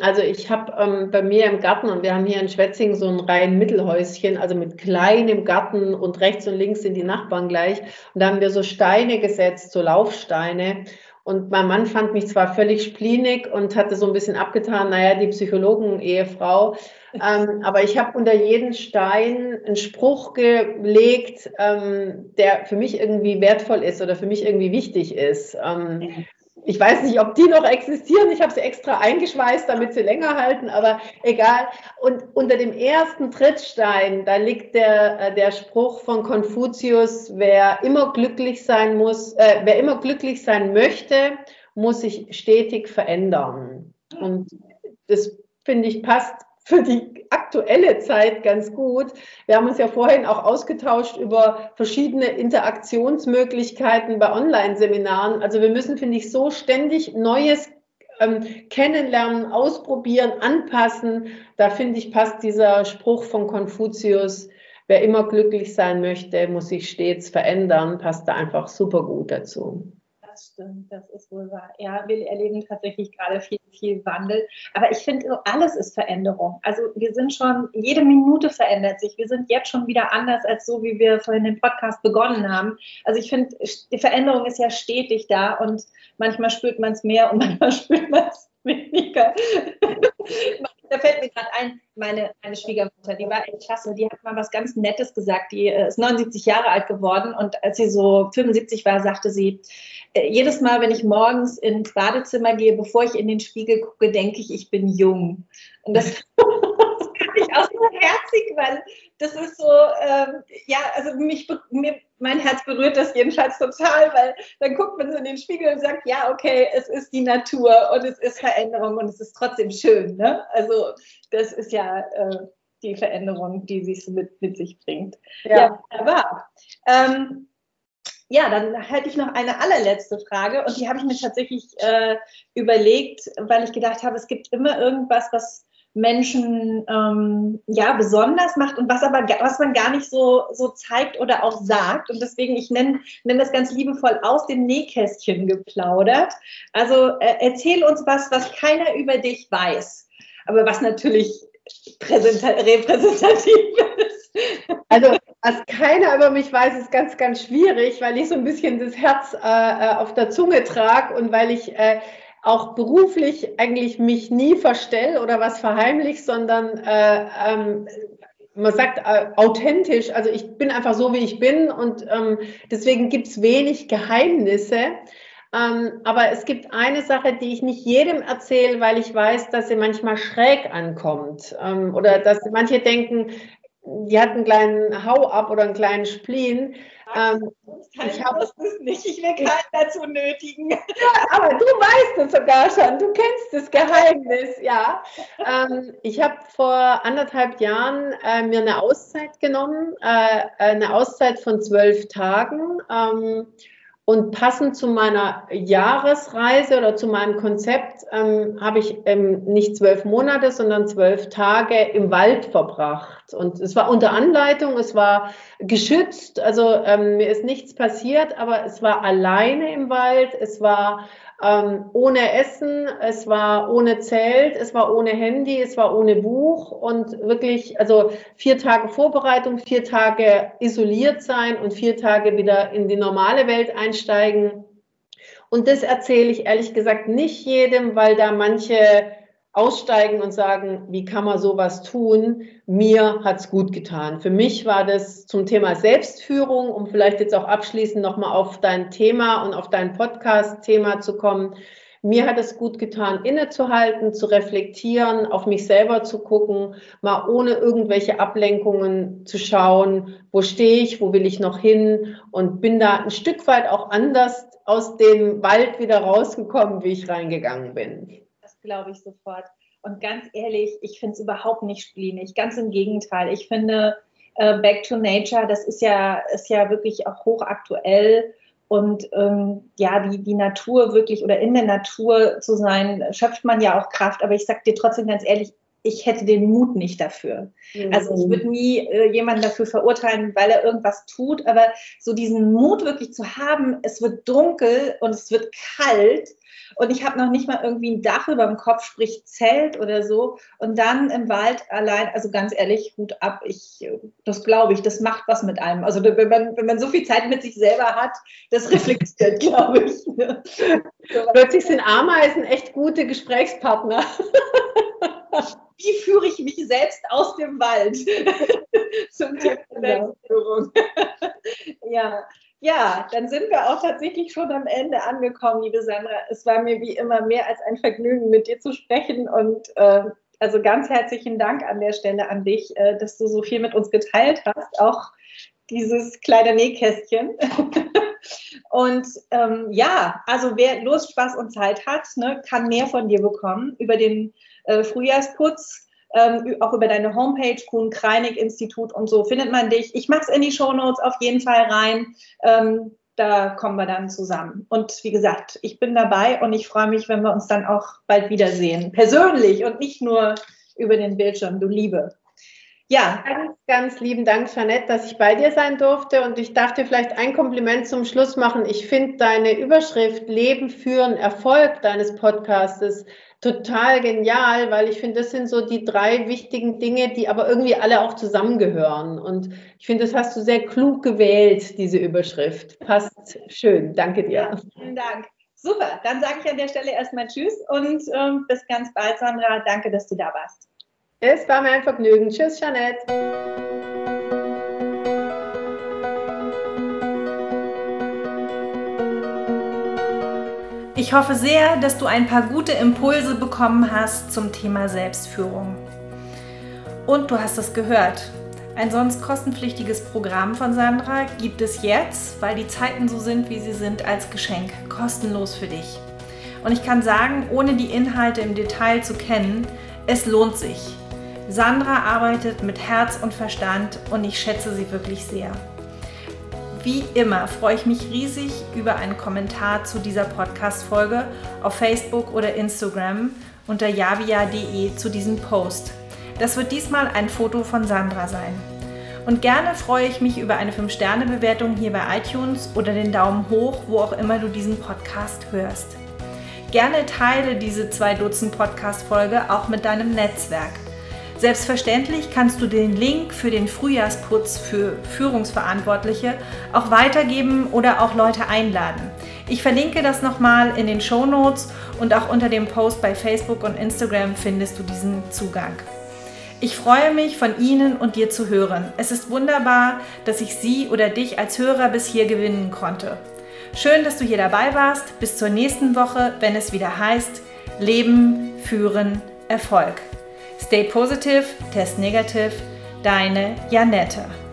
Also ich habe ähm, bei mir im Garten und wir haben hier in Schwetzing so ein rein Mittelhäuschen, also mit kleinem Garten und rechts und links sind die Nachbarn gleich. Und da haben wir so Steine gesetzt, so Laufsteine. Und mein Mann fand mich zwar völlig splinig und hatte so ein bisschen abgetan, naja, die Psychologen-Ehefrau. Ähm, aber ich habe unter jeden Stein einen Spruch gelegt, ähm, der für mich irgendwie wertvoll ist oder für mich irgendwie wichtig ist. Ähm, ich weiß nicht, ob die noch existieren. Ich habe sie extra eingeschweißt, damit sie länger halten, aber egal. Und unter dem ersten Trittstein, da liegt der, äh, der Spruch von Konfuzius, wer immer glücklich sein muss, äh, wer immer glücklich sein möchte, muss sich stetig verändern. Und das finde ich passt für die aktuelle Zeit ganz gut. Wir haben uns ja vorhin auch ausgetauscht über verschiedene Interaktionsmöglichkeiten bei Online-Seminaren. Also wir müssen, finde ich, so ständig Neues ähm, kennenlernen, ausprobieren, anpassen. Da finde ich, passt dieser Spruch von Konfuzius, wer immer glücklich sein möchte, muss sich stets verändern, passt da einfach super gut dazu das stimmt, das ist wohl wahr. Ja, wir erleben tatsächlich gerade viel, viel Wandel. Aber ich finde, alles ist Veränderung. Also wir sind schon, jede Minute verändert sich. Wir sind jetzt schon wieder anders als so, wie wir vorhin den Podcast begonnen haben. Also ich finde, die Veränderung ist ja stetig da und manchmal spürt man es mehr und manchmal spürt man es weniger. Da fällt mir gerade ein, meine, meine Schwiegermutter, die war echt klasse, die hat mal was ganz Nettes gesagt. Die äh, ist 79 Jahre alt geworden und als sie so 75 war, sagte sie, äh, jedes Mal, wenn ich morgens ins Badezimmer gehe, bevor ich in den Spiegel gucke, denke ich, ich bin jung. Und das, auch so herzig, weil das ist so, ähm, ja, also mich, mir, mein Herz berührt das jedenfalls total, weil dann guckt man so in den Spiegel und sagt, ja, okay, es ist die Natur und es ist Veränderung und es ist trotzdem schön. Ne? Also das ist ja äh, die Veränderung, die sich mit, mit sich bringt. Ja, ja wunderbar. Ähm, ja, dann hätte ich noch eine allerletzte Frage und die habe ich mir tatsächlich äh, überlegt, weil ich gedacht habe, es gibt immer irgendwas, was Menschen ähm, ja besonders macht und was aber was man gar nicht so so zeigt oder auch sagt und deswegen ich nenne nenne das ganz liebevoll aus dem Nähkästchen geplaudert. Also äh, erzähl uns was, was keiner über dich weiß, aber was natürlich repräsentativ ist. Also was keiner über mich weiß, ist ganz ganz schwierig, weil ich so ein bisschen das Herz äh, äh auf der Zunge trage und weil ich äh, auch beruflich eigentlich mich nie verstell oder was verheimlich, sondern äh, ähm, man sagt äh, authentisch, also ich bin einfach so, wie ich bin und ähm, deswegen gibt es wenig Geheimnisse. Ähm, aber es gibt eine Sache, die ich nicht jedem erzähle, weil ich weiß, dass sie manchmal schräg ankommt. Ähm, oder dass manche denken, die hat einen kleinen Hau ab oder einen kleinen Spleen. Ähm, ich habe es nicht, ich will keinen dazu nötigen. Ja, aber du weißt es sogar schon, du kennst das Geheimnis, ja. Ähm, ich habe vor anderthalb Jahren äh, mir eine Auszeit genommen, äh, eine Auszeit von zwölf Tagen. Ähm, und passend zu meiner Jahresreise oder zu meinem Konzept ähm, habe ich ähm, nicht zwölf Monate, sondern zwölf Tage im Wald verbracht. Und es war unter Anleitung, es war geschützt, also ähm, mir ist nichts passiert, aber es war alleine im Wald, es war ähm, ohne Essen, es war ohne Zelt, es war ohne Handy, es war ohne Buch und wirklich, also vier Tage Vorbereitung, vier Tage isoliert sein und vier Tage wieder in die normale Welt einsteigen. Und das erzähle ich ehrlich gesagt nicht jedem, weil da manche aussteigen und sagen, wie kann man sowas tun? Mir hat's gut getan. Für mich war das zum Thema Selbstführung, um vielleicht jetzt auch abschließend nochmal auf dein Thema und auf dein Podcast-Thema zu kommen. mir hat es gut getan, innezuhalten, zu reflektieren, auf mich selber zu gucken, mal ohne irgendwelche Ablenkungen zu schauen, wo stehe ich, wo will ich noch hin und bin da ein Stück weit auch anders aus dem Wald wieder rausgekommen, wie ich reingegangen bin. Glaube ich sofort. Und ganz ehrlich, ich finde es überhaupt nicht splinig. Ganz im Gegenteil. Ich finde, äh, Back to Nature, das ist ja, ist ja wirklich auch hochaktuell. Und ähm, ja, die, die Natur wirklich oder in der Natur zu sein, schöpft man ja auch Kraft. Aber ich sage dir trotzdem ganz ehrlich, ich hätte den Mut nicht dafür. Mhm. Also ich würde nie äh, jemanden dafür verurteilen, weil er irgendwas tut, aber so diesen Mut wirklich zu haben, es wird dunkel und es wird kalt und ich habe noch nicht mal irgendwie ein Dach über dem Kopf, sprich Zelt oder so. Und dann im Wald allein, also ganz ehrlich, Hut ab, ich, das glaube ich, das macht was mit einem. Also wenn man, wenn man so viel Zeit mit sich selber hat, das reflektiert, glaube ich. Plötzlich sind Ameisen echt gute Gesprächspartner. Wie führe ich mich selbst aus dem Wald zum Thema genau. Selbstführung? ja, ja, dann sind wir auch tatsächlich schon am Ende angekommen, liebe Sandra. Es war mir wie immer mehr als ein Vergnügen, mit dir zu sprechen und äh, also ganz herzlichen Dank an der Stelle an dich, äh, dass du so viel mit uns geteilt hast, auch dieses kleine Nähkästchen. und ähm, ja, also wer Lust, Spaß und Zeit hat, ne, kann mehr von dir bekommen über den äh, Frühjahrsputz ähm, auch über deine Homepage, Kuhn Kreinig Institut und so findet man dich. Ich mache es in die Shownotes auf jeden Fall rein. Ähm, da kommen wir dann zusammen. Und wie gesagt, ich bin dabei und ich freue mich, wenn wir uns dann auch bald wiedersehen. Persönlich und nicht nur über den Bildschirm, du Liebe. Ja. Ganz, ganz lieben Dank, Jeanette, dass ich bei dir sein durfte. Und ich darf dir vielleicht ein Kompliment zum Schluss machen. Ich finde deine Überschrift Leben führen, Erfolg deines Podcastes total genial, weil ich finde, das sind so die drei wichtigen Dinge, die aber irgendwie alle auch zusammengehören. Und ich finde, das hast du sehr klug gewählt, diese Überschrift. Passt schön. Danke dir. Ja, vielen Dank. Super, dann sage ich an der Stelle erstmal Tschüss und ähm, bis ganz bald, Sandra. Danke, dass du da warst. Es war mir ein Vergnügen. Tschüss, Jeanette. Ich hoffe sehr, dass du ein paar gute Impulse bekommen hast zum Thema Selbstführung. Und du hast es gehört. Ein sonst kostenpflichtiges Programm von Sandra gibt es jetzt, weil die Zeiten so sind, wie sie sind, als Geschenk, kostenlos für dich. Und ich kann sagen, ohne die Inhalte im Detail zu kennen, es lohnt sich. Sandra arbeitet mit Herz und Verstand und ich schätze sie wirklich sehr. Wie immer freue ich mich riesig über einen Kommentar zu dieser Podcast-Folge auf Facebook oder Instagram unter javia.de zu diesem Post. Das wird diesmal ein Foto von Sandra sein. Und gerne freue ich mich über eine 5-Sterne-Bewertung hier bei iTunes oder den Daumen hoch, wo auch immer du diesen Podcast hörst. Gerne teile diese zwei Dutzend Podcast-Folge auch mit deinem Netzwerk. Selbstverständlich kannst du den Link für den Frühjahrsputz für Führungsverantwortliche auch weitergeben oder auch Leute einladen. Ich verlinke das nochmal in den Show Notes und auch unter dem Post bei Facebook und Instagram findest du diesen Zugang. Ich freue mich, von Ihnen und dir zu hören. Es ist wunderbar, dass ich Sie oder dich als Hörer bis hier gewinnen konnte. Schön, dass du hier dabei warst. Bis zur nächsten Woche, wenn es wieder heißt Leben, Führen, Erfolg. Stay positive, test negative. Deine Janette.